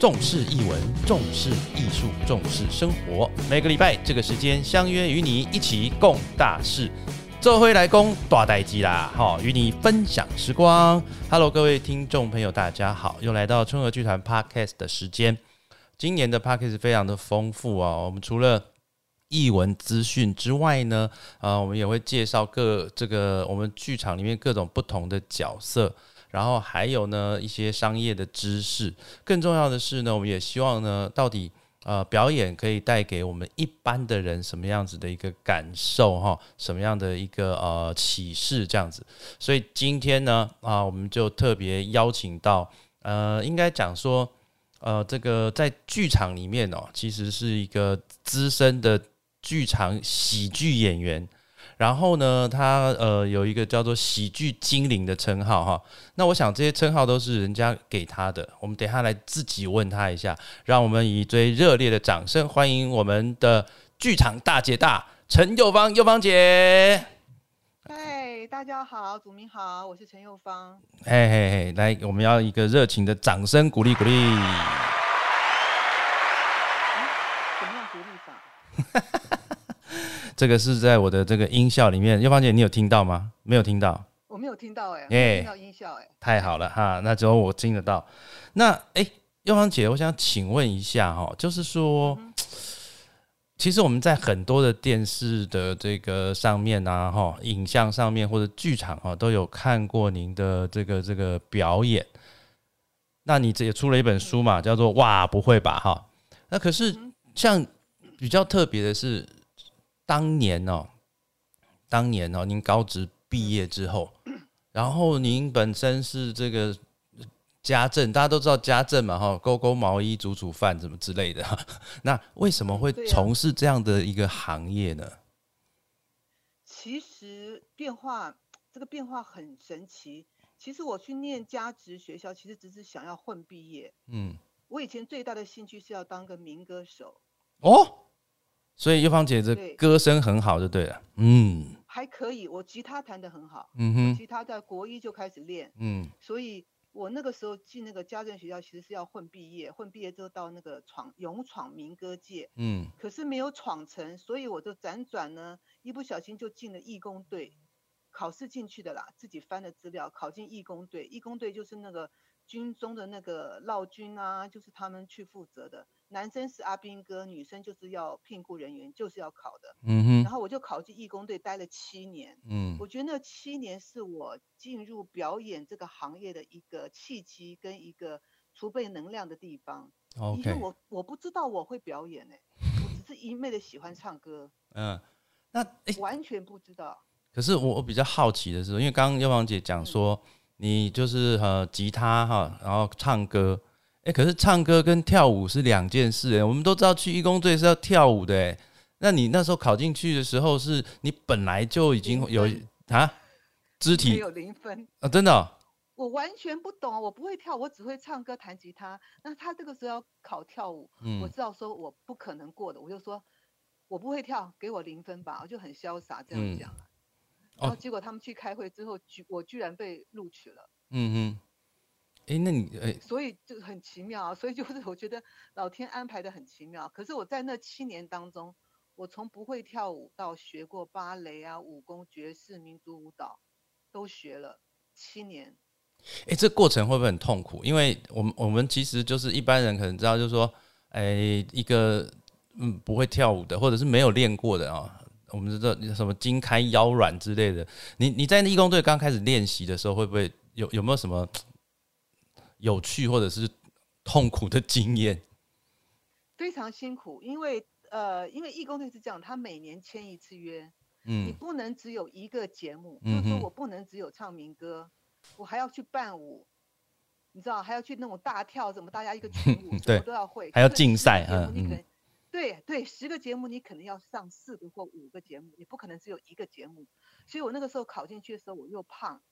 重视译文，重视艺术，重视生活。每个礼拜这个时间相约与你一起共大事。这回来攻大代机啦，好，与你分享时光。Hello，各位听众朋友，大家好，又来到春和剧团 Podcast 的时间。今年的 Podcast 非常的丰富哦，我们除了译文资讯之外呢，啊，我们也会介绍各这个我们剧场里面各种不同的角色，然后还有呢一些商业的知识。更重要的是呢，我们也希望呢，到底呃表演可以带给我们一般的人什么样子的一个感受哈，什么样的一个呃启示这样子。所以今天呢，啊，我们就特别邀请到呃，应该讲说呃，这个在剧场里面哦，其实是一个资深的。剧场喜剧演员，然后呢，他呃有一个叫做喜剧精灵的称号哈。那我想这些称号都是人家给他的，我们等下来自己问他一下。让我们以最热烈的掌声欢迎我们的剧场大姐大陈幼芳，幼芳姐。嗨，大家好，祖明好，我是陈幼芳。嘿嘿嘿，来，我们要一个热情的掌声鼓励鼓励。怎么样鼓励法？这个是在我的这个音效里面，右芳姐，你有听到吗？没有听到，我没有听到哎，没听到音效哎，太好了哈，那只有我听得到。那哎，幼芳姐，我想请问一下哈，就是说，其实我们在很多的电视的这个上面啊，哈，影像上面或者剧场哈，都有看过您的这个这个表演。那你这也出了一本书嘛，叫做《哇，不会吧》哈。那可是像比较特别的是。当年哦，当年哦，您高职毕业之后，然后您本身是这个家政，大家都知道家政嘛，哈，勾勾毛衣、煮煮饭，什么之类的。那为什么会从事这样的一个行业呢？其实变化，这个变化很神奇。其实我去念家职学校，其实只是想要混毕业。嗯，我以前最大的兴趣是要当个民歌手。哦。所以幼芳姐这歌声很好，就对了。嗯，还可以，我吉他弹得很好。嗯哼，吉他在国一就开始练。嗯，所以我那个时候进那个家政学校，其实是要混毕业，混毕业之后到那个闯勇闯民歌界。嗯，可是没有闯成，所以我就辗转呢，一不小心就进了义工队，考试进去的啦，自己翻的资料，考进义工队。义工队就是那个军中的那个老军啊，就是他们去负责的。男生是阿兵哥，女生就是要聘雇人员，就是要考的。嗯哼。然后我就考进义工队，待了七年。嗯。我觉得那七年是我进入表演这个行业的一个契机跟一个储备能量的地方。OK。因为我我不知道我会表演呢，我只是一昧的喜欢唱歌。嗯。那完全不知道。可是我我比较好奇的是，因为刚刚耀芳姐讲说，你就是呃吉他哈，然后唱歌。哎，可是唱歌跟跳舞是两件事哎。我们都知道去义工队是要跳舞的哎。那你那时候考进去的时候，是你本来就已经有啊肢体有零分啊？真的？我完全不懂，我不会跳，我只会唱歌弹吉他。那他这个时候要考跳舞，我知道说我不可能过的，我就说我不会跳，给我零分吧，我就很潇洒这样讲。然后结果他们去开会之后，居我居然被录取了。嗯哼。哎，那你哎，所以就很奇妙啊，所以就是我觉得老天安排的很奇妙。可是我在那七年当中，我从不会跳舞到学过芭蕾啊、武功、爵士、民族舞蹈，都学了七年。哎，这过程会不会很痛苦？因为我们我们其实就是一般人可能知道，就是说，哎，一个嗯不会跳舞的，或者是没有练过的啊，我们知道什么筋开腰软之类的。你你在义工队刚开始练习的时候，会不会有有没有什么？有趣或者是痛苦的经验，非常辛苦，因为呃，因为义工队是这样，他每年签一次约，嗯，你不能只有一个节目，就是说我不能只有唱民歌，我还要去伴舞，你知道，还要去那种大跳，什么大家一个群舞，什么都要会，还要竞赛，嗯嗯，对对，十个节目你可能要上四个或五个节目，你不可能只有一个节目，所以我那个时候考进去的时候，我又胖，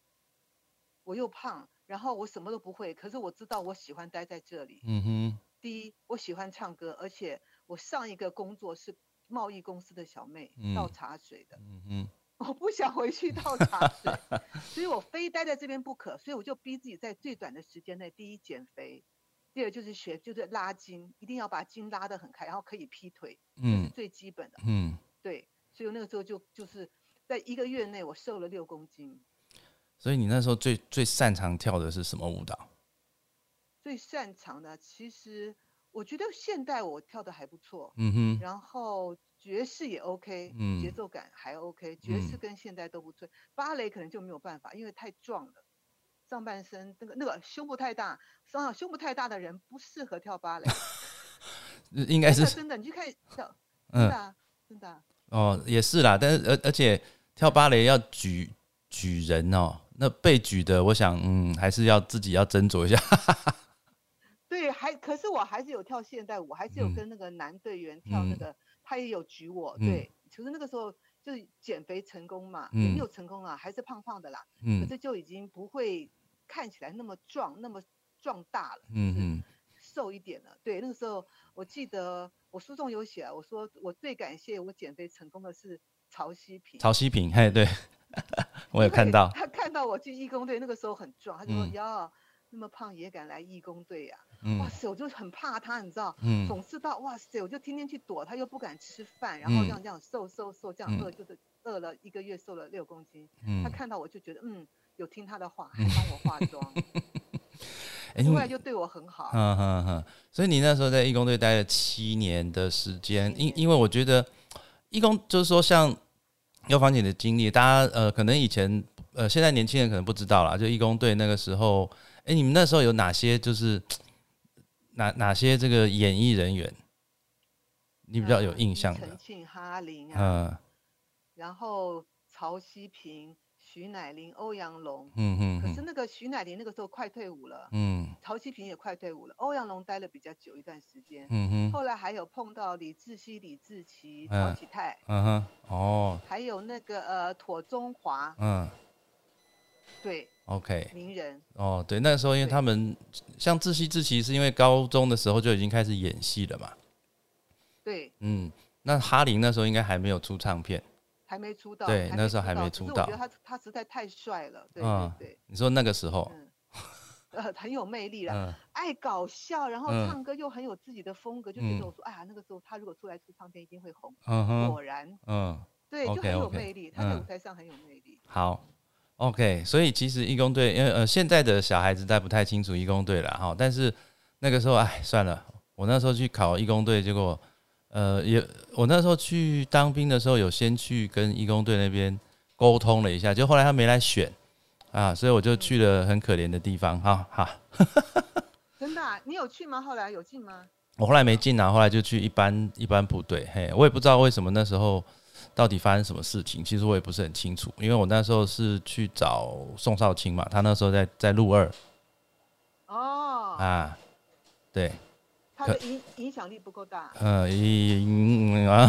我又胖。然后我什么都不会，可是我知道我喜欢待在这里。嗯哼。第一，我喜欢唱歌，而且我上一个工作是贸易公司的小妹，倒茶水的。嗯哼。我不想回去倒茶水，所以我非待在这边不可，所以我就逼自己在最短的时间内，第一减肥，第二就是学就是拉筋，一定要把筋拉得很开，然后可以劈腿，这是最基本的。嗯，对，所以那个时候就就是在一个月内我瘦了六公斤。所以你那时候最最擅长跳的是什么舞蹈？最擅长的其实我觉得现代我跳的还不错，嗯哼，然后爵士也 OK，嗯，节奏感还 OK，爵士跟现代都不错，芭蕾可能就没有办法，因为太壮了。上半身那个那个胸部太大，上胸部太大的人不适合跳芭蕾。应该是真的，你去看跳，真的真的。哦，也是啦，但是而而且跳芭蕾要举举人哦，那被举的，我想嗯，还是要自己要斟酌一下。对，还可是我还是有跳现代舞，还是有跟那个男队员跳那个，他也有举我。对，其实那个时候就是减肥成功嘛，也没有成功啊，还是胖胖的啦。嗯，可是就已经不会。看起来那么壮，那么壮大了，嗯嗯，瘦一点了。对，那个时候我记得我书中有写，我说我最感谢我减肥成功的是曹希平。曹希平，嘿，对，我有看到。他看到我去义工队，那个时候很壮，他就说：“呀，那么胖也敢来义工队呀？”哇塞，我就很怕他，你知道，嗯总是到哇塞，我就天天去躲他，又不敢吃饭，然后这样这样瘦瘦瘦，这样饿就是饿了一个月，瘦了六公斤。他看到我就觉得嗯。有听他的话，还帮我化 妆，后来就对我很好。嗯嗯嗯，所以你那时候在义工队待了七年的时间，因因为我觉得义工就是说像药房姐的经历，大家呃可能以前呃现在年轻人可能不知道啦，就义工队那个时候，哎，你们那时候有哪些就是 哪哪些这个演艺人员，你比较有印象的？陈庆、哈林啊，嗯，然后曹希平。徐乃麟、欧阳龙，嗯嗯，可是那个徐乃麟那个时候快退伍了，嗯，曹希平也快退伍了，欧阳龙待了比较久一段时间，嗯哼，后来还有碰到李志熙、李志奇、曹启泰，嗯哼，哦，还有那个呃妥中华，嗯，对，OK，名人，哦，对，那时候因为他们像志熙、志奇是因为高中的时候就已经开始演戏了嘛，对，嗯，那哈林那时候应该还没有出唱片。还没出道，对，那时候还没出道。我觉得他他实在太帅了，对对对。你说那个时候，呃，很有魅力 了，爱搞笑，然后唱歌又很有自己的风格，就觉得我说，哎呀，那个时候他如果出来出唱片一定会红。嗯哼果然，嗯，对，就很有魅力，他在舞台上很有魅力。好，OK，所以其实义工队，因为呃，现在的小孩子在不太清楚义工队了哈，但是那个时候，哎，算了，我那时候去考义工队，结果。呃，也我那时候去当兵的时候，有先去跟义工队那边沟通了一下，就后来他没来选啊，所以我就去了很可怜的地方哈哈。真的？你有去吗？后来有进吗？我后来没进啊，后来就去一般一般部队。嘿，我也不知道为什么那时候到底发生什么事情，其实我也不是很清楚，因为我那时候是去找宋少卿嘛，他那时候在在陆二。哦。啊，对。他的影影响力不够大。呃，影啊，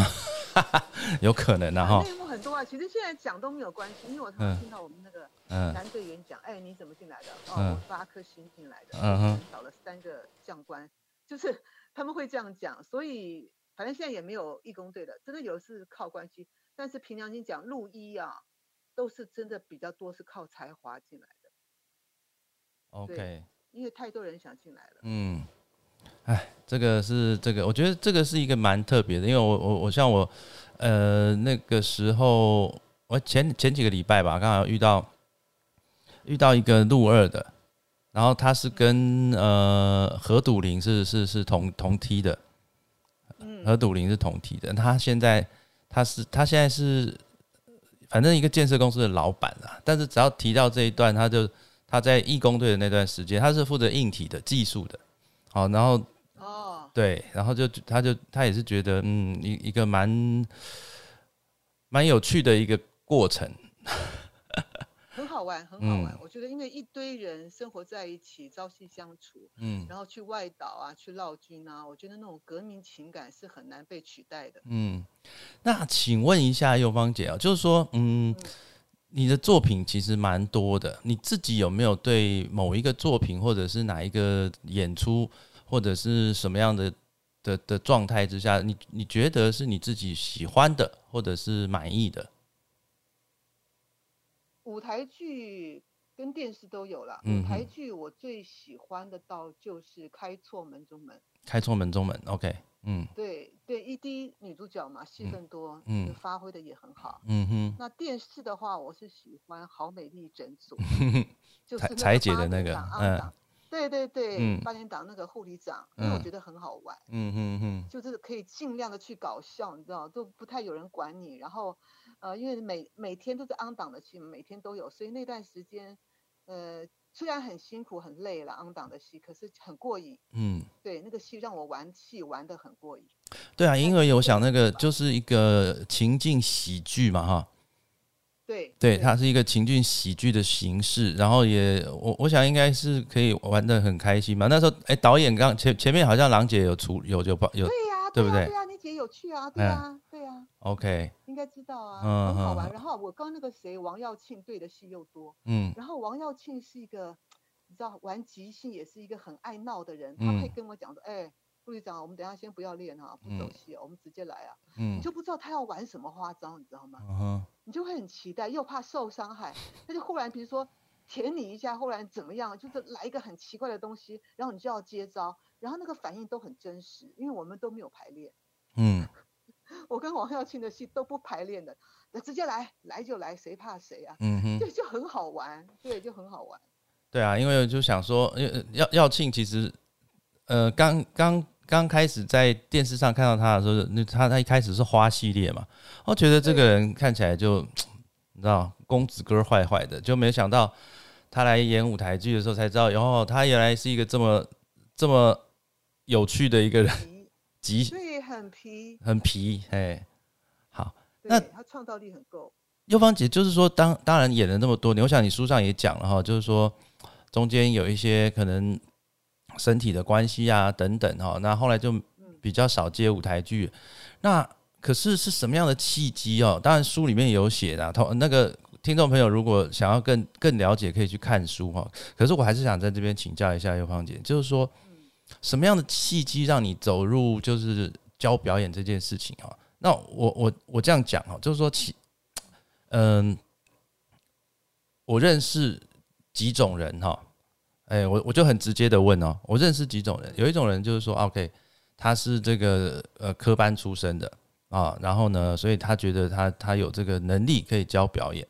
有可能啊哈。内幕很多啊，其实现在讲都没有关系，因为我常听到我们那个男队员讲，哎，你怎么进来的？哦，我八颗星进来的，嗯哼找了三个将官，就是他们会这样讲，所以反正现在也没有义工队的，真的有是靠关系，但是凭良心讲，陆一啊，都是真的比较多是靠才华进来的。OK。因为太多人想进来了。嗯。哎，这个是这个，我觉得这个是一个蛮特别的，因为我我我像我，呃，那个时候我前前几个礼拜吧，刚好遇到遇到一个陆二的，然后他是跟呃何笃林是是是同同梯的，嗯，何笃林是同梯的，他现在他是他现在是反正一个建设公司的老板啊，但是只要提到这一段，他就他在义工队的那段时间，他是负责硬体的技术的，好，然后。对，然后就他就他也是觉得，嗯，一一个蛮蛮有趣的一个过程，很好玩，很好玩。我觉得，因为一堆人生活在一起，朝夕相处，嗯，然后去外岛啊，去闹军啊，我觉得那种革命情感是很难被取代的。嗯，那请问一下右芳姐啊，就是说，嗯，你的作品其实蛮多的，你自己有没有对某一个作品或者是哪一个演出？或者是什么样的的的状态之下，你你觉得是你自己喜欢的，或者是满意的？舞台剧跟电视都有了。舞台剧我最喜欢的倒就是《开错门中门》。开错门中门，OK，嗯，对对一滴女主角嘛，戏份多，嗯，发挥的也很好，嗯哼。那电视的话，我是喜欢《好美丽诊所》，就是裁姐的那个，嗯，对对对，八点档那个护理长，因为我觉得很好玩，嗯嗯嗯，就是可以尽量的去搞笑，你知道，都不太有人管你。然后，呃，因为每每天都是安档的戏，每天都有，所以那段时间，呃。虽然很辛苦很累了，昂档的戏，可是很过瘾。嗯，对，那个戏让我玩戏玩的很过瘾。对啊，因为我想那个就是一个情境喜剧嘛，哈。对。对，它是一个情境喜剧的形式，然后也我我想应该是可以玩的很开心嘛。那时候，哎，导演刚前前面好像郎姐有出有有有，对呀，对不对？对呀，你姐有去啊，对啊，对呀。OK。应该知道啊，很好玩。然后我刚那个谁，王耀庆对的戏又多，嗯，然后王耀庆是一个，你知道玩即兴也是一个很爱闹的人，他可以跟我讲说，哎，陆局长，我们等下先不要练哈，不走戏，我们直接来啊，嗯，你就不知道他要玩什么花招，你知道吗？嗯你就会很期待，又怕受伤害，他就忽然比如说舔你一下，忽然怎么样，就是来一个很奇怪的东西，然后你就要接招，然后那个反应都很真实，因为我们都没有排练，嗯。我跟王耀庆的戏都不排练的，那直接来，来就来，谁怕谁啊？嗯哼，对，就很好玩，对，就很好玩。对啊，因为就想说，耀耀庆其实，呃，刚刚刚开始在电视上看到他的时候，那他他一开始是花系列嘛，我觉得这个人看起来就 你知道公子哥坏坏的，就没想到他来演舞台剧的时候才知道，然后他原来是一个这么这么有趣的一个人，极。很皮，很皮，哎，好，那他创造力很够。右芳姐就是说，当当然演了那么多年，我想你书上也讲了哈，就是说中间有一些可能身体的关系啊等等哈，那后来就比较少接舞台剧。那可是是什么样的契机哦？当然书里面有写的，同那个听众朋友如果想要更更了解，可以去看书哈。可是我还是想在这边请教一下右芳姐，就是说什么样的契机让你走入就是。教表演这件事情啊，那我我我这样讲哈，就是说其嗯，我认识几种人哈，哎，我我就很直接的问哦，我认识几种人，有一种人就是说，OK，他是这个呃科班出身的啊，然后呢，所以他觉得他他有这个能力可以教表演。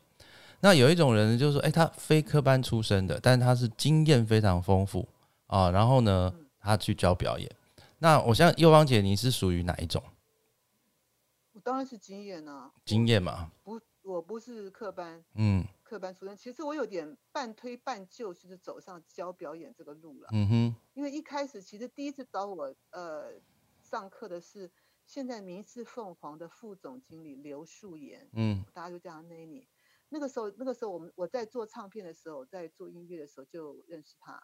那有一种人就是说，哎，他非科班出身的，但是他是经验非常丰富啊，然后呢，他去教表演。那我像幼芳姐，你是属于哪一种？我当然是经验啊，经验嘛。不，我不是科班，嗯，科班出身。其实我有点半推半就，就是走上教表演这个路了。嗯哼。因为一开始，其实第一次找我呃上课的是现在明视凤凰的副总经理刘树言，嗯，大家就叫他 Nanny。那个时候，那个时候我们我在做唱片的时候，在做音乐的时候就认识他。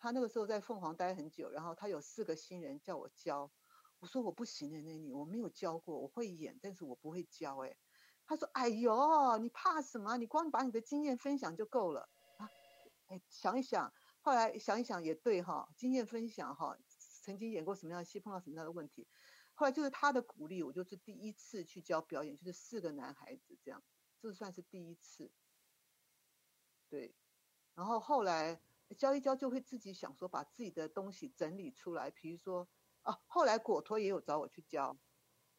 他那个时候在凤凰待很久，然后他有四个新人叫我教，我说我不行哎，那你我没有教过，我会演，但是我不会教哎。他说哎呦，你怕什么？你光把你的经验分享就够了啊。哎，想一想，后来想一想也对哈，经验分享哈，曾经演过什么样的戏，碰到什么样的问题，后来就是他的鼓励，我就是第一次去教表演，就是四个男孩子这样，这算是第一次。对，然后后来。教一教就会自己想说把自己的东西整理出来，比如说啊，后来果托也有找我去教，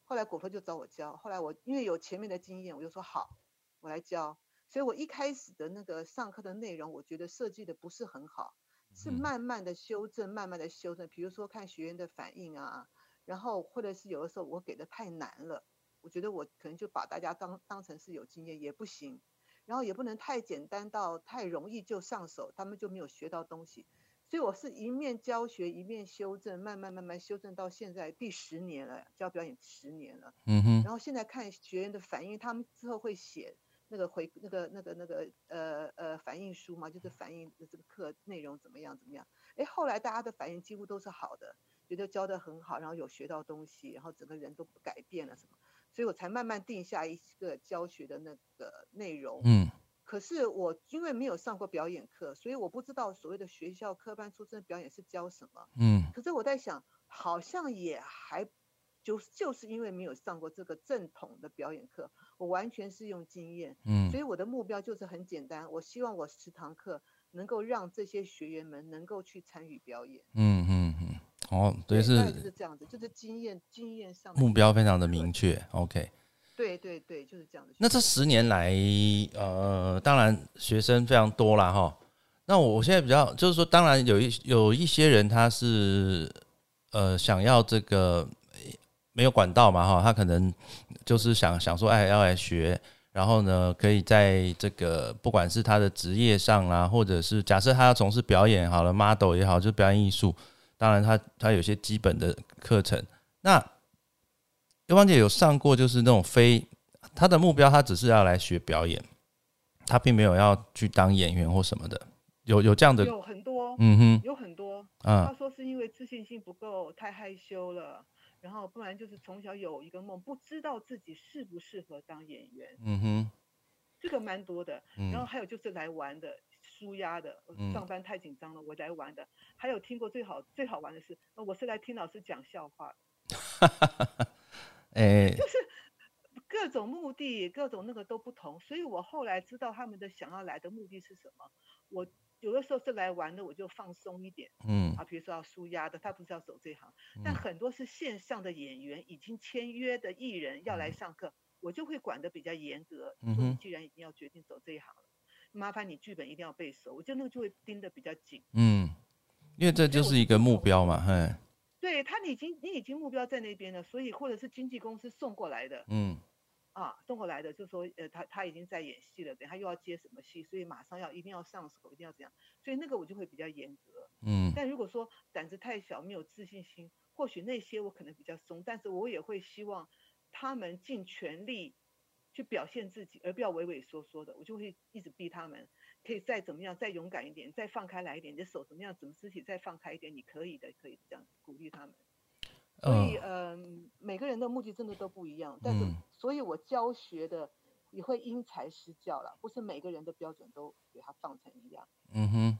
后来果托就找我教，后来我因为有前面的经验，我就说好，我来教。所以我一开始的那个上课的内容，我觉得设计的不是很好，是慢慢的修正，慢慢的修正。比如说看学员的反应啊，然后或者是有的时候我给的太难了，我觉得我可能就把大家当当成是有经验也不行。然后也不能太简单到太容易就上手，他们就没有学到东西。所以我是一面教学一面修正，慢慢慢慢修正到现在第十年了，教表演十年了。嗯哼。然后现在看学员的反应，他们之后会写那个回那个那个那个呃呃反应书嘛，就是反映这个课内容怎么样怎么样。哎，后来大家的反应几乎都是好的，觉得教的很好，然后有学到东西，然后整个人都改变了什么。所以我才慢慢定下一个教学的那个内容。嗯。可是我因为没有上过表演课，所以我不知道所谓的学校科班出身表演是教什么。嗯。可是我在想，好像也还，就就是因为没有上过这个正统的表演课，我完全是用经验，嗯，所以我的目标就是很简单，我希望我十堂课能够让这些学员们能够去参与表演，嗯嗯嗯，哦，对，是就是这样子，就是经验经验上目标非常的明确，OK，对对对，就是这样子。那这十年来，呃，当然学生非常多了哈，那我现在比较就是说，当然有一有一些人他是呃想要这个。没有管道嘛哈，他可能就是想想说，哎，要来学，然后呢，可以在这个不管是他的职业上啊，或者是假设他要从事表演好了，model 也好，就表演艺术，当然他他有些基本的课程。那尤芳姐有上过，就是那种非她的目标，她只是要来学表演，她并没有要去当演员或什么的，有有这样的有很多，嗯哼，有很多，嗯，她说是因为自信心不够，太害羞了。然后不然就是从小有一个梦，不知道自己适不适合当演员。嗯哼，这个蛮多的。然后还有就是来玩的，舒压的。上班太紧张了，我来玩的。还有听过最好最好玩的是，我是来听老师讲笑话。哎，就是各种目的，各种那个都不同。所以我后来知道他们的想要来的目的是什么。我。有的时候是来玩的，我就放松一点，嗯，啊，比如说要舒压的，他不是要走这行，但很多是线上的演员，已经签约的艺人要来上课，我就会管的比较严格。嗯说你既然已经要决定走这一行了，麻烦你剧本一定要背熟，我觉得那个就会盯得比较紧。嗯，因为这就是一个目标嘛，嘿。对他，你已经你已经目标在那边了，所以或者是经纪公司送过来的，嗯。啊，送过来的就说，呃，他他已经在演戏了，等下又要接什么戏，所以马上要一定要上手，一定要这样，所以那个我就会比较严格，嗯。但如果说胆子太小，没有自信心，或许那些我可能比较松，但是我也会希望他们尽全力去表现自己，而不要畏畏缩缩的，我就会一直逼他们，可以再怎么样，再勇敢一点，再放开来一点，你的手怎么样，怎么肢体再放开一点，你可以的，可以这样鼓励他们。所以，嗯，每个人的目的真的都不一样，但是，所以我教学的也会因材施教了，不是每个人的标准都给他放成一样。嗯哼，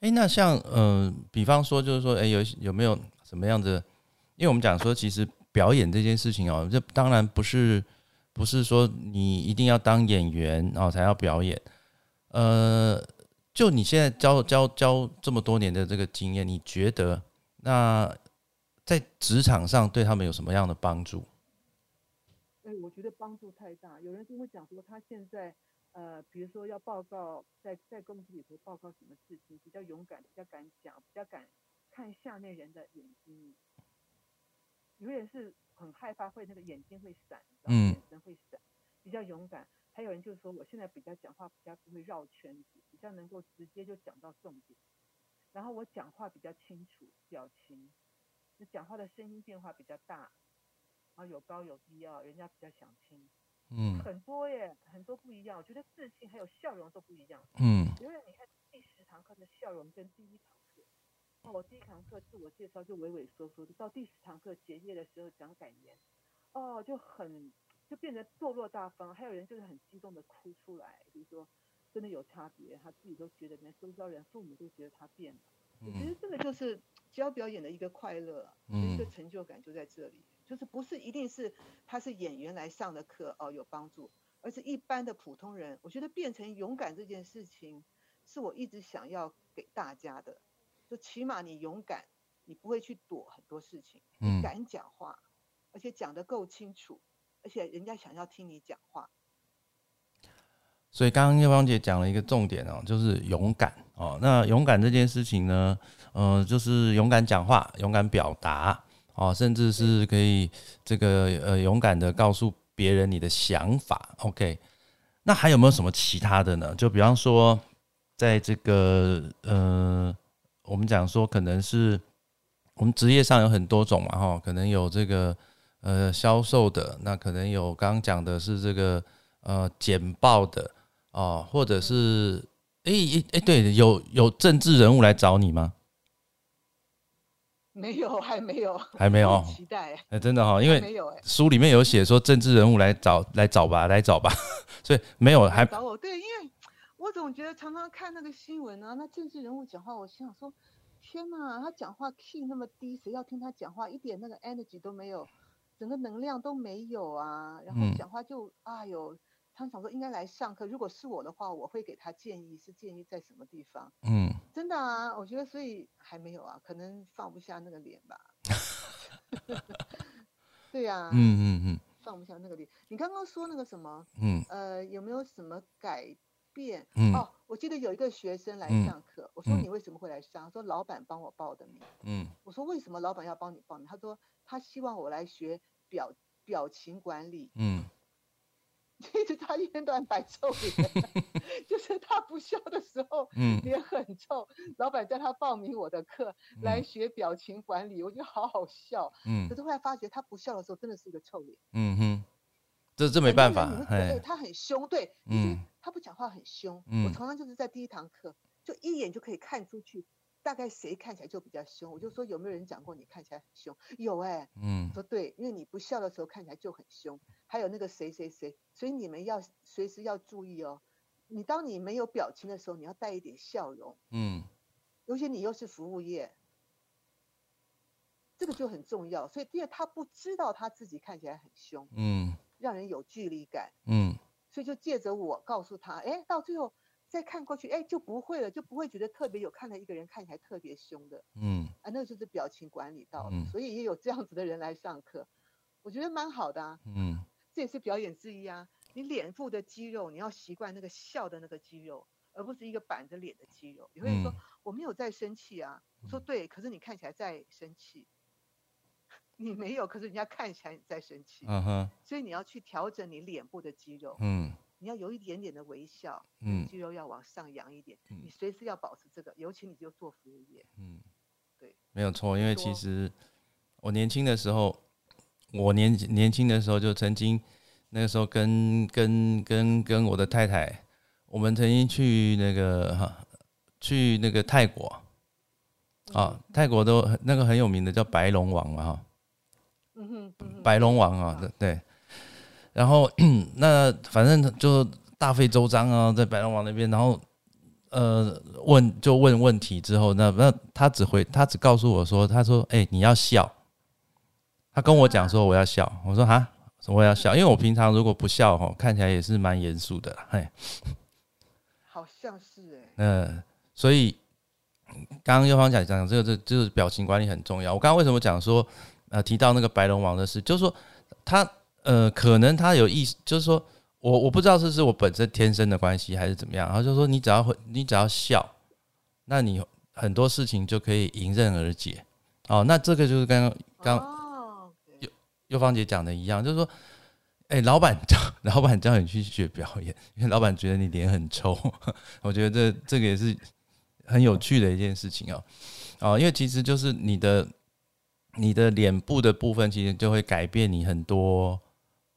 哎，那像，嗯，比方说，就是说，哎，有有没有什么样子？因为我们讲说，其实表演这件事情哦，这当然不是不是说你一定要当演员然后才要表演。呃，就你现在教教教这么多年的这个经验，你觉得那？在职场上对他们有什么样的帮助？哎，我觉得帮助太大。有人跟我讲说，他现在呃，比如说要报告，在在公司里头报告什么事情，比较勇敢，比较敢讲，比较敢看下面人的眼睛。有人是很害怕，会那个眼睛会闪，嗯，眼神会闪，比较勇敢。还有人就是说，我现在比较讲话比较不会绕圈子，比较能够直接就讲到重点。然后我讲话比较清楚，表情。那讲话的声音变化比较大，然后，有高有低啊，人家比较想听，嗯，很多耶，很多不一样。我觉得自信还有笑容都不一样，嗯。因为你看第十堂课的笑容跟第一堂课，哦，我第一堂课自我介绍就畏畏缩缩的，到第十堂课结业的时候讲感言，哦，就很就变得落落大方。还有人就是很激动的哭出来，比如说真的有差别，他自己都觉得连周遭人、父母都觉得他变了。我觉得这个就是教表演的一个快乐，一个成就感就在这里。就是不是一定是他是演员来上的课哦有帮助，而是一般的普通人。我觉得变成勇敢这件事情，是我一直想要给大家的。就起码你勇敢，你不会去躲很多事情，你敢讲话，而且讲得够清楚，而且人家想要听你讲话。所以刚刚叶芳姐讲了一个重点哦，就是勇敢哦。那勇敢这件事情呢，呃，就是勇敢讲话、勇敢表达哦，甚至是可以这个呃勇敢的告诉别人你的想法。OK，那还有没有什么其他的呢？就比方说，在这个呃，我们讲说可能是我们职业上有很多种嘛，哈，可能有这个呃销售的，那可能有刚刚讲的是这个呃简报的。哦，或者是，哎哎哎，对，有有政治人物来找你吗？没有，还没有，还没有。期待。哎，真的哈，因为书里面有写说政治人物来找来找吧，来找吧，所以没有还找我。对，因为我总觉得常常看那个新闻啊，那政治人物讲话，我心想说，天哪，他讲话 key 那么低，谁要听他讲话？一点那个 energy 都没有。整个能量都没有啊，然后讲话就哎呦，他想说应该来上课，如果是我的话，我会给他建议，是建议在什么地方？嗯，真的啊，我觉得所以还没有啊，可能放不下那个脸吧。对呀，嗯嗯嗯，放不下那个脸。你刚刚说那个什么，嗯，呃，有没有什么改变？哦，我记得有一个学生来上课，我说你为什么会来上？说老板帮我报的名。嗯，我说为什么老板要帮你报名？他说他希望我来学表表情管理。嗯。一直他一天到晚摆臭脸，就是他不笑的时候，脸很臭。老板叫他报名我的课来学表情管理，我觉得好好笑。嗯，可是后来发觉他不笑的时候真的是一个臭脸。嗯哼，这这没办法。哎，他很凶，对，嗯，他不讲话很凶。我常常就是在第一堂课就一眼就可以看出去。大概谁看起来就比较凶？我就说有没有人讲过你看起来很凶？有哎，嗯，说对，因为你不笑的时候看起来就很凶。还有那个谁谁谁，所以你们要随时要注意哦。你当你没有表情的时候，你要带一点笑容，嗯，尤其你又是服务业，这个就很重要。所以第二他不知道他自己看起来很凶，嗯，让人有距离感，嗯，所以就借着我告诉他，哎，到最后。再看过去，哎，就不会了，就不会觉得特别有看到一个人看起来特别凶的，嗯，啊，那就是表情管理到了，所以也有这样子的人来上课，我觉得蛮好的啊，嗯，这也是表演之一啊。你脸部的肌肉，你要习惯那个笑的那个肌肉，而不是一个板着脸的肌肉。有人说我没有在生气啊，我说对，可是你看起来在生气，你没有，可是人家看起来你在生气，所以你要去调整你脸部的肌肉，嗯。你要有一点点的微笑，嗯，肌肉要往上扬一点，你随时要保持这个，尤其你就做服务业，嗯，对，没有错，因为其实我年轻的时候，我年年轻的时候就曾经那个时候跟跟跟跟我的太太，我们曾经去那个哈，去那个泰国，啊，泰国都那个很有名的叫白龙王嘛哈，嗯哼，白龙王啊，对对。然后 那反正就大费周章啊，在白龙王那边，然后呃问就问问题之后，那那他只回他只告诉我说，他说哎你要笑，他跟我讲说我要笑，我说哈？我要笑，因为我平常如果不笑哈，看起来也是蛮严肃的，嘿，好像是哎，嗯，所以刚刚右方讲讲这个这就是表情管理很重要。我刚刚为什么讲说呃提到那个白龙王的事，就是说他。呃，可能他有意思，就是说我我不知道这是我本身天生的关系还是怎么样。然后就说你只要会，你只要笑，那你很多事情就可以迎刃而解。哦，那这个就是刚刚刚右右芳姐讲的一样，就是说，哎，老板叫 老板叫你去学表演，因为老板觉得你脸很臭。我觉得这这个也是很有趣的一件事情哦。哦，因为其实就是你的你的脸部的部分，其实就会改变你很多。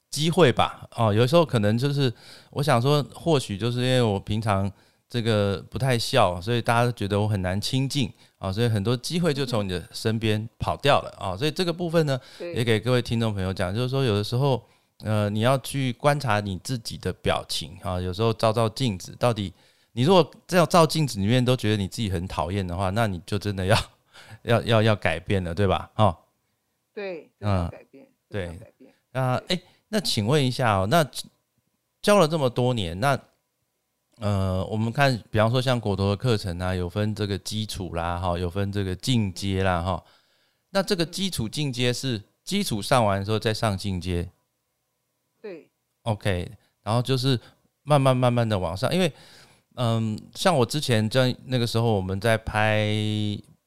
机会吧，哦，有时候可能就是我想说，或许就是因为我平常这个不太笑，所以大家都觉得我很难亲近啊，所以很多机会就从你的身边跑掉了。啊，所以这个部分呢，也给各位听众朋友讲，就是说有的时候，呃，你要去观察你自己的表情啊，有时候照照镜子，到底你如果这样照镜子里面都觉得你自己很讨厌的话，那你就真的要 要要要改变了，对吧？哦，对，嗯，改变，对，改变。啊，哎。那请问一下哦，那教了这么多年，那呃，我们看，比方说像果陀的课程啊，有分这个基础啦，哈，有分这个进阶啦，哈。那这个基础进阶是基础上完之后再上进阶，对，OK，然后就是慢慢慢慢的往上，因为嗯，像我之前在那个时候我们在拍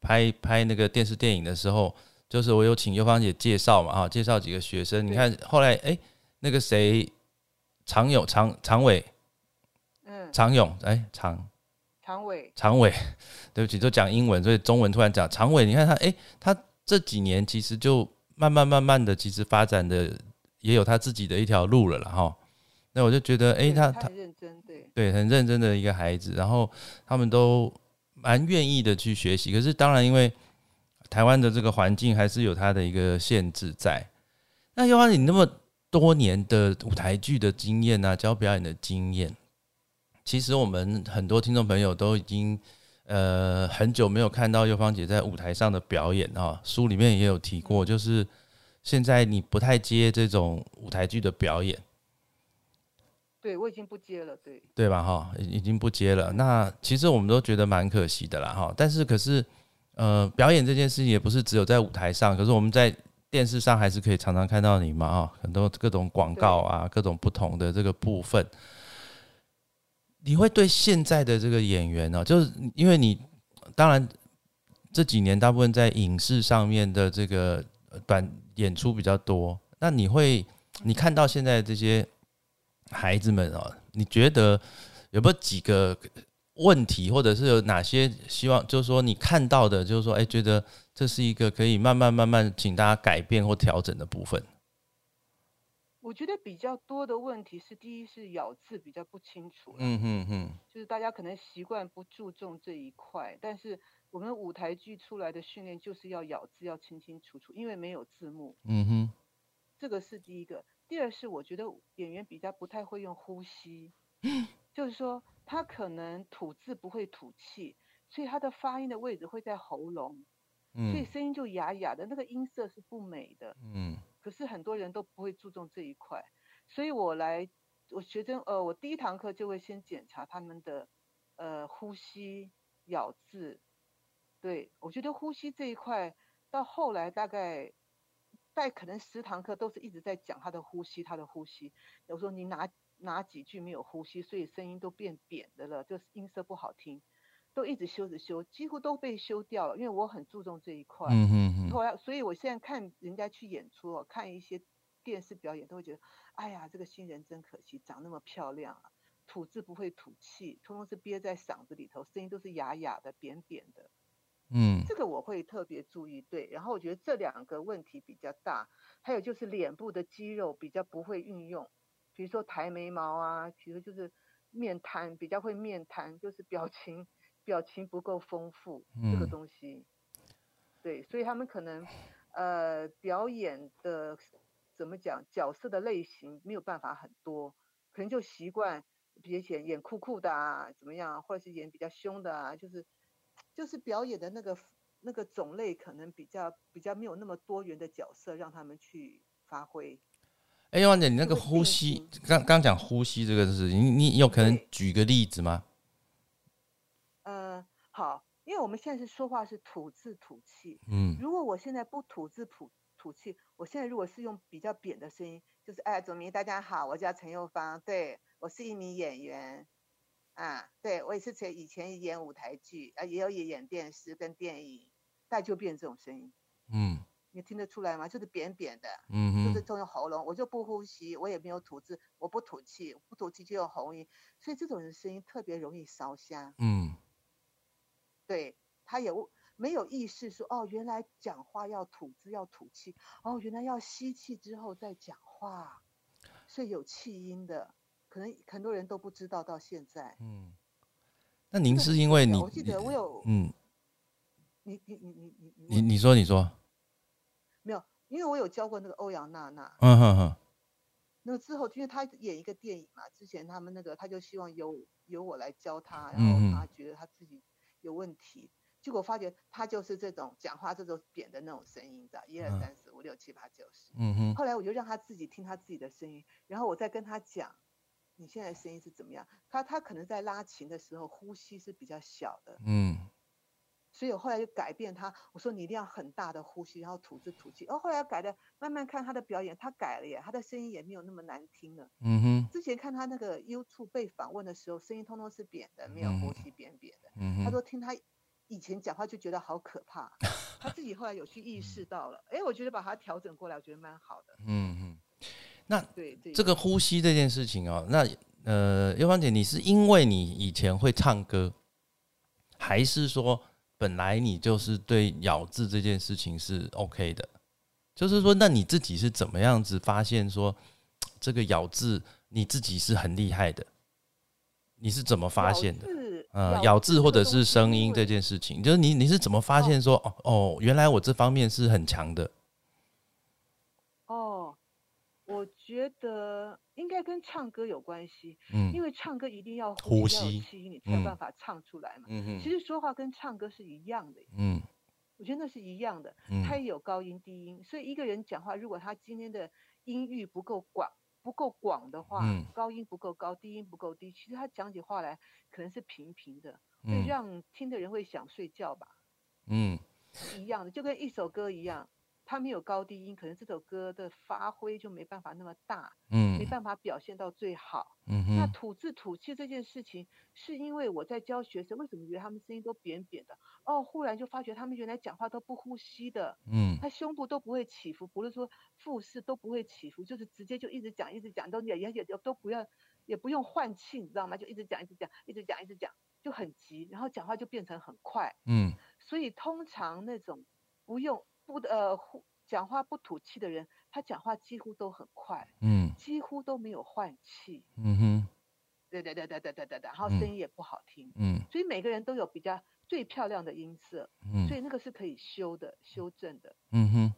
拍拍那个电视电影的时候，就是我有请尤芳姐介绍嘛，哈，介绍几个学生，你看后来哎。那个谁，常勇常常伟，嗯，常勇哎常，常伟常伟，对不起，都讲英文，所以中文突然讲常伟。你看他哎，他这几年其实就慢慢慢慢的，其实发展的也有他自己的一条路了了哈。那我就觉得哎，他他认真对对很认真的一个孩子，然后他们都蛮愿意的去学习。可是当然，因为台湾的这个环境还是有它的一个限制在。那要安你那么。多年的舞台剧的经验啊，教表演的经验，其实我们很多听众朋友都已经呃很久没有看到尤芳姐在舞台上的表演啊。书里面也有提过，就是现在你不太接这种舞台剧的表演。对，我已经不接了，对，对吧？哈，已已经不接了。那其实我们都觉得蛮可惜的啦，哈。但是可是，呃，表演这件事情也不是只有在舞台上，可是我们在电视上还是可以常常看到你嘛，啊，很多各种广告啊，各种不同的这个部分。你会对现在的这个演员呢，就是因为你当然这几年大部分在影视上面的这个短演出比较多，那你会你看到现在这些。孩子们啊，你觉得有没有几个问题，或者是有哪些希望？就是说你看到的，就是说，哎，觉得这是一个可以慢慢慢慢请大家改变或调整的部分。我觉得比较多的问题是，第一是咬字比较不清楚。嗯嗯嗯，就是大家可能习惯不注重这一块，但是我们舞台剧出来的训练就是要咬字要清清楚楚，因为没有字幕。嗯哼，这个是第一个。第二是我觉得演员比较不太会用呼吸，就是说他可能吐字不会吐气，所以他的发音的位置会在喉咙，所以声音就哑哑的，那个音色是不美的。嗯，可是很多人都不会注重这一块，所以我来我学生呃，我第一堂课就会先检查他们的呃呼吸、咬字，对我觉得呼吸这一块到后来大概。在可能十堂课都是一直在讲他的呼吸，他的呼吸。有时候你哪哪几句没有呼吸，所以声音都变扁的了，就是音色不好听，都一直修着修，几乎都被修掉了。因为我很注重这一块。嗯嗯嗯。后来，所以我现在看人家去演出，看一些电视表演，都会觉得，哎呀，这个新人真可惜，长那么漂亮啊，吐字不会吐气，通通是憋在嗓子里头，声音都是哑哑的、扁扁的。嗯，这个我会特别注意，对。然后我觉得这两个问题比较大，还有就是脸部的肌肉比较不会运用，比如说抬眉毛啊，其实就是面瘫，比较会面瘫，就是表情表情不够丰富，这个东西。对，所以他们可能呃表演的怎么讲角色的类型没有办法很多，可能就习惯比如演演酷酷的啊，怎么样，或者是演比较凶的啊，就是。就是表演的那个那个种类可能比较比较没有那么多元的角色让他们去发挥。哎，王姐，你那个呼吸，刚刚讲呼吸这个事情，你你有可能举个例子吗？呃，好，因为我们现在是说话是吐字吐气，嗯，如果我现在不吐字吐吐气，我现在如果是用比较扁的声音，就是哎，总明大家好，我叫陈幼芳，对我是一名演员。啊，对我也是前以前演舞台剧，啊，也有演演电视跟电影，但就变这种声音，嗯，你听得出来吗？就是扁扁的，嗯就是中用喉咙，我就不呼吸，我也没有吐字，我不吐气，不吐气就有喉音，所以这种人声音特别容易烧香，嗯，对他有没有意识说，哦，原来讲话要吐字要吐气，哦，原来要吸气之后再讲话，所以有气音的。可能很多人都不知道到现在。嗯，那您是因为你，我记得我有，嗯，你你你你你你你说你说，没有，因为我有教过那个欧阳娜娜。嗯哼哼。那个之后，因为她演一个电影嘛，之前他们那个她就希望由由我来教她，然后她觉得她自己有问题，结果发觉她就是这种讲话这种扁的那种声音的，一二三四五六七八九十。嗯哼。后来我就让她自己听她自己的声音，然后我再跟她讲。你现在声音是怎么样？他他可能在拉琴的时候呼吸是比较小的，嗯，所以我后来就改变他，我说你一定要很大的呼吸，然后吐字吐气。哦，后来改的，慢慢看他的表演，他改了耶，他的声音也没有那么难听了。嗯哼，之前看他那个 YouTube 被访问的时候，声音通通是扁的，没有呼吸扁扁的。嗯哼，他说听他以前讲话就觉得好可怕，他自己后来有去意识到了，哎，我觉得把他调整过来，我觉得蛮好的。嗯哼。那对这个呼吸这件事情哦，那呃，尤芳姐，你是因为你以前会唱歌，还是说本来你就是对咬字这件事情是 OK 的？就是说，那你自己是怎么样子发现说这个咬字你自己是很厉害的？你是怎么发现的？嗯，咬字或者是声音这件事情，就是你你是怎么发现说哦哦，原来我这方面是很强的？我觉得应该跟唱歌有关系，嗯，因为唱歌一定要呼吸，气你才有办法唱出来嘛。嗯嗯其实说话跟唱歌是一样的，嗯，我觉得那是一样的，它也有高音低音，所以一个人讲话，如果他今天的音域不够广，不够广的话，高音不够高，低音不够低，其实他讲起话来可能是平平的，会让听的人会想睡觉吧。嗯，一样的，就跟一首歌一样。他没有高低音，可能这首歌的发挥就没办法那么大，嗯，没办法表现到最好。嗯哼。那吐字吐气这件事情，是因为我在教学生，为什么觉得他们声音都扁扁的？哦，忽然就发觉他们原来讲话都不呼吸的，嗯，他胸部都不会起伏，不是说腹式都不会起伏，就是直接就一直讲一直讲，都也也也都不要，也不用换气，你知道吗？就一直讲一直讲，一直讲一直讲，就很急，然后讲话就变成很快，嗯。所以通常那种不用。不呃，讲话不吐气的人，他讲话几乎都很快，嗯，几乎都没有换气，嗯哼，对对对对对对对，然后声音也不好听，嗯，所以每个人都有比较最漂亮的音色，嗯，所以那个是可以修的、修正的，嗯哼，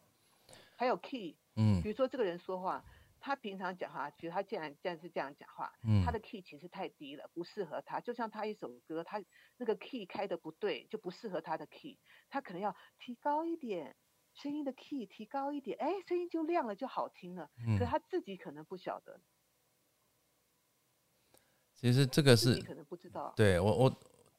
还有 key，嗯，比如说这个人说话，他平常讲话，其实他既然既然是这样讲话，嗯，他的 key 其实太低了，不适合他，就像他一首歌，他那个 key 开的不对，就不适合他的 key，他可能要提高一点。声音的 key 提高一点，哎，声音就亮了，就好听了。嗯。可他自己可能不晓得。其实这个是可能不知道。对我，我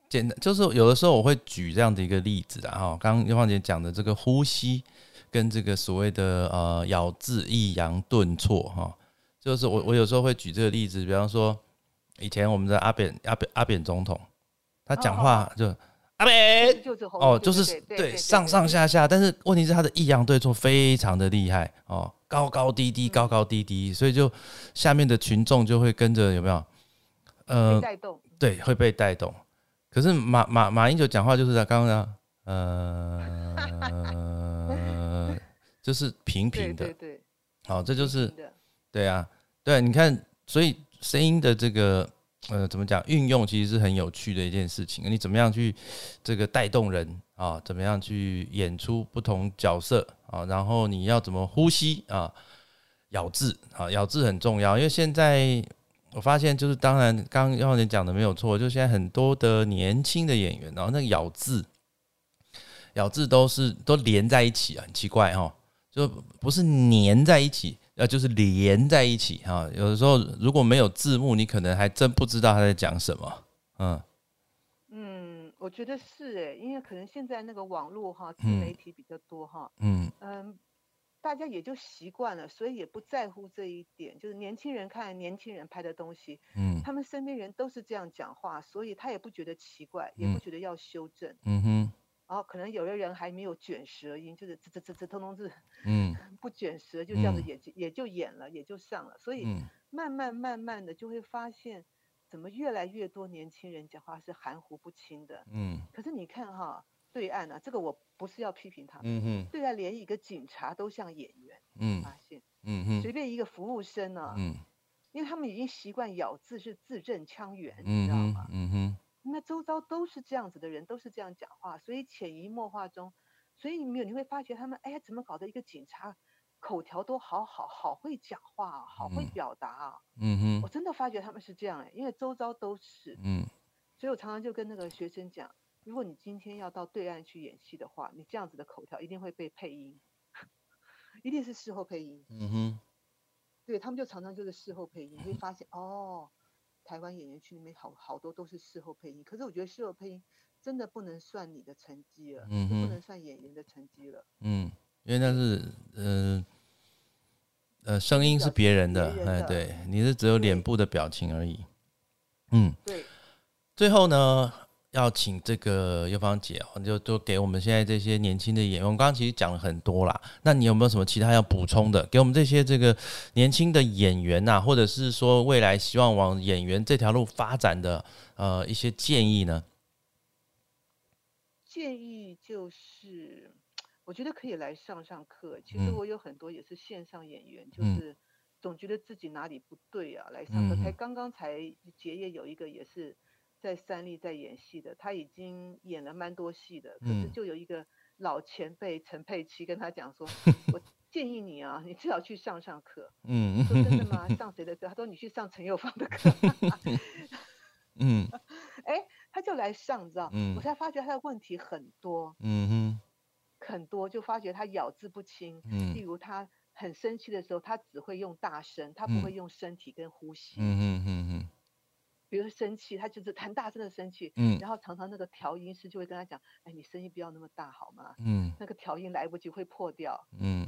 简单就是有的时候我会举这样的一个例子啊，哈，刚刚叶芳姐讲的这个呼吸跟这个所谓的呃咬字抑扬顿挫哈，就是我我有时候会举这个例子，比方说以前我们的阿扁阿扁阿扁总统，他讲话就。阿北哦，就是对上上下下，但是问题是他的抑扬顿挫非常的厉害。哦，高高低低，高高低低，所以就下面的群众就会跟着有没有？呃，带动。对会被带动。可是马马马英九讲话就是在刚刚呃，就是平平的，对对，好，这就是对啊，对，你看，所以声音的这个。呃，怎么讲？运用其实是很有趣的一件事情。你怎么样去这个带动人啊？怎么样去演出不同角色啊？然后你要怎么呼吸啊？咬字啊，咬字很重要。因为现在我发现，就是当然，刚刚耀讲的没有错，就现在很多的年轻的演员，然后那个咬字，咬字都是都连在一起，很奇怪哈，就不是粘在一起。呃，就是连在一起哈，有的时候如果没有字幕，你可能还真不知道他在讲什么。嗯嗯，我觉得是哎，因为可能现在那个网络哈，自媒体比较多哈。嗯嗯，大家也就习惯了，所以也不在乎这一点。就是年轻人看年轻人拍的东西，嗯，他们身边人都是这样讲话，所以他也不觉得奇怪，也不觉得要修正。嗯哼。然后可能有的人还没有卷舌音，就是这这这这通通是，嗯，不卷舌就这样子也就也就演了也就上了，所以慢慢慢慢的就会发现，怎么越来越多年轻人讲话是含糊不清的，嗯，可是你看哈，对岸啊，这个我不是要批评他们，嗯哼，对岸连一个警察都像演员，嗯，发现，嗯哼，随便一个服务生呢，嗯，因为他们已经习惯咬字是字正腔圆，你知道吗？嗯哼。那周遭都是这样子的人，都是这样讲话，所以潜移默化中，所以你没有你会发觉他们，哎呀，怎么搞的？一个警察口条都好好好会讲话，好会表达啊。嗯哼，我真的发觉他们是这样哎，因为周遭都是。嗯，所以我常常就跟那个学生讲，如果你今天要到对岸去演戏的话，你这样子的口条一定会被配音，一定是事后配音。嗯哼，对他们就常常就是事后配音，你会发现哦。台湾演员群里面好好多都是事后配音，可是我觉得事后配音真的不能算你的成绩了，嗯不能算演员的成绩了。嗯，因为那是，呃，呃，声音是别人的，哎，对，你是只有脸部的表情而已。嗯，对。最后呢？要请这个尤芳姐哦，就都给我们现在这些年轻的演员。我们刚刚其实讲了很多啦，那你有没有什么其他要补充的？给我们这些这个年轻的演员呐，或者是说未来希望往演员这条路发展的呃一些建议呢？建议就是，我觉得可以来上上课。其实我有很多也是线上演员，就是总觉得自己哪里不对啊，来上课。才刚刚才结业有一个也是。在三立在演戏的，他已经演了蛮多戏的，可是就有一个老前辈陈佩琪跟他讲说：“我建议你啊，你至少去上上课。”嗯，说真的吗？上谁的课？他说你去上陈友芳的课。嗯，哎，他就来上，你知道？嗯，我才发觉他的问题很多。嗯哼，很多，就发觉他咬字不清。嗯，例如他很生气的时候，他只会用大声，他不会用身体跟呼吸。嗯嗯嗯嗯。比如生气，他就是很大声的生气。嗯。然后常常那个调音师就会跟他讲：“哎，你声音不要那么大，好吗？”嗯。那个调音来不及会破掉。嗯。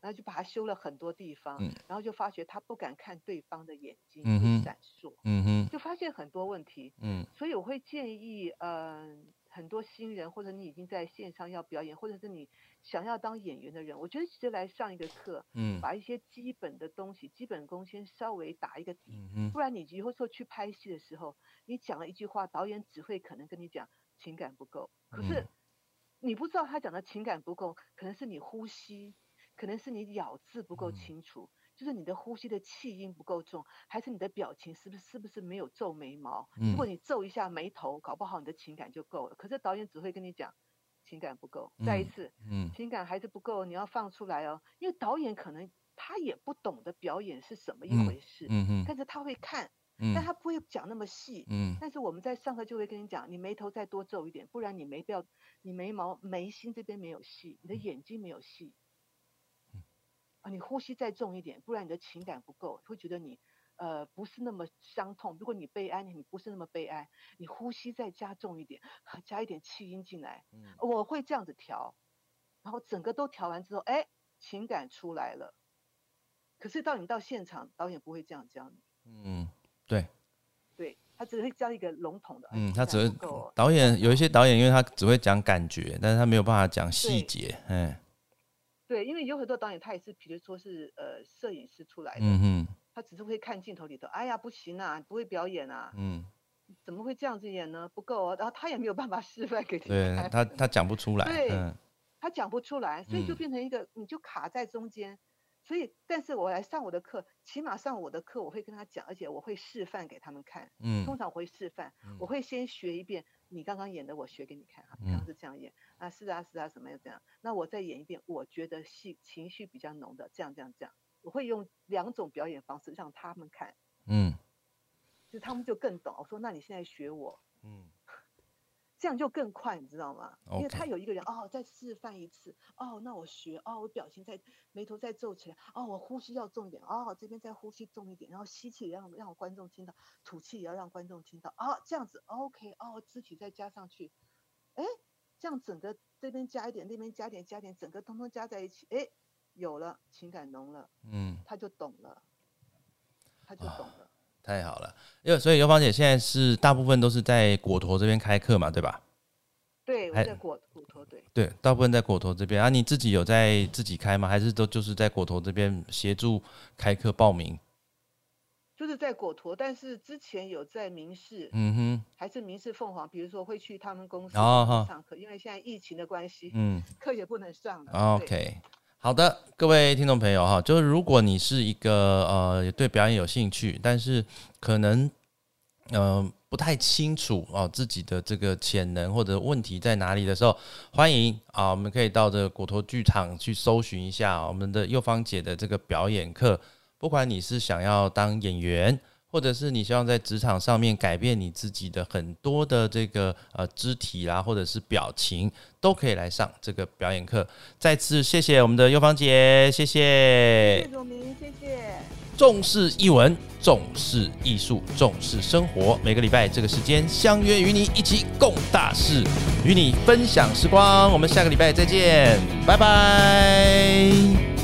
然后就把他修了很多地方，嗯然后就发觉他不敢看对方的眼睛，会闪烁，嗯哼，就发现很多问题，嗯，所以我会建议，嗯，很多新人或者你已经在线上要表演，或者是你想要当演员的人，我觉得其实来上一个课，嗯，把一些基本的东西、基本功先稍微打一个底，嗯不然你以后说去拍戏的时候，你讲了一句话，导演只会可能跟你讲情感不够，可是你不知道他讲的情感不够，可能是你呼吸。可能是你咬字不够清楚，就是你的呼吸的气音不够重，还是你的表情是不是是不是没有皱眉毛？如果你皱一下眉头，搞不好你的情感就够了。可是导演只会跟你讲情感不够，再一次，嗯，情感还是不够，你要放出来哦。因为导演可能他也不懂得表演是什么一回事，嗯嗯，但是他会看，但他不会讲那么细，嗯。但是我们在上课就会跟你讲，你眉头再多皱一点，不然你眉标、你眉毛、眉心这边没有戏，你的眼睛没有戏。啊，你呼吸再重一点，不然你的情感不够，会觉得你，呃，不是那么伤痛。如果你悲哀，你不是那么悲哀，你呼吸再加重一点，加一点气音进来，我会这样子调，然后整个都调完之后，哎，情感出来了。可是到你到现场，导演不会这样教你。嗯，对，对他只会教一个笼统的。嗯，他只会导演有一些导演，因为他只会讲感觉，但是他没有办法讲细节，嗯。对，因为有很多导演，他也是，比如说是呃摄影师出来的，嗯哼，他只是会看镜头里头，哎呀不行啊，不会表演啊，嗯，怎么会这样子演呢？不够啊，然后他也没有办法示范给你对他他讲不出来，对，他讲不出来，所以就变成一个，你就卡在中间。所以，但是我来上我的课，起码上我的课，我会跟他讲，而且我会示范给他们看。嗯，通常我会示范，我会先学一遍你刚刚演的，我学给你看啊，刚刚是这样演啊，是啊是啊，什么样怎样？那我再演一遍，我觉得戏情绪比较浓的，这样这样这样，我会用两种表演方式让他们看。嗯，就他们就更懂。我说，那你现在学我。嗯。这样就更快，你知道吗？因为他有一个人哦，再示范一次哦，那我学哦，我表情再眉头再皱起来哦，我呼吸要重一点哦，这边再呼吸重一点，然后吸气也让让观众听到，吐气也要让观众听到哦，这样子 OK 哦，肢体再加上去，哎，这样整个这边加一点，那边加点加点，整个通通加在一起，哎，有了情感浓了，嗯，他就懂了，他就懂了。太好了，因为所以尤芳姐现在是大部分都是在果陀这边开课嘛，对吧？对，我在果果陀对。对，大部分在果陀这边啊，你自己有在自己开吗？还是都就是在果陀这边协助开课报名？就是在果陀，但是之前有在明视，嗯哼，还是明视凤凰，比如说会去他们公司上课，因为现在疫情的关系，嗯，课也不能上了。OK。好的，各位听众朋友哈，就是如果你是一个呃对表演有兴趣，但是可能嗯不太清楚哦自己的这个潜能或者问题在哪里的时候，欢迎啊，我们可以到这个骨头剧场去搜寻一下我们的右方姐的这个表演课，不管你是想要当演员。或者是你希望在职场上面改变你自己的很多的这个呃肢体啦，或者是表情，都可以来上这个表演课。再次谢谢我们的优芳姐，谢谢。谢谢总明，谢谢。重视艺文，重视艺术，重视生活。每个礼拜这个时间相约与你一起共大事，与你分享时光。我们下个礼拜再见，拜拜。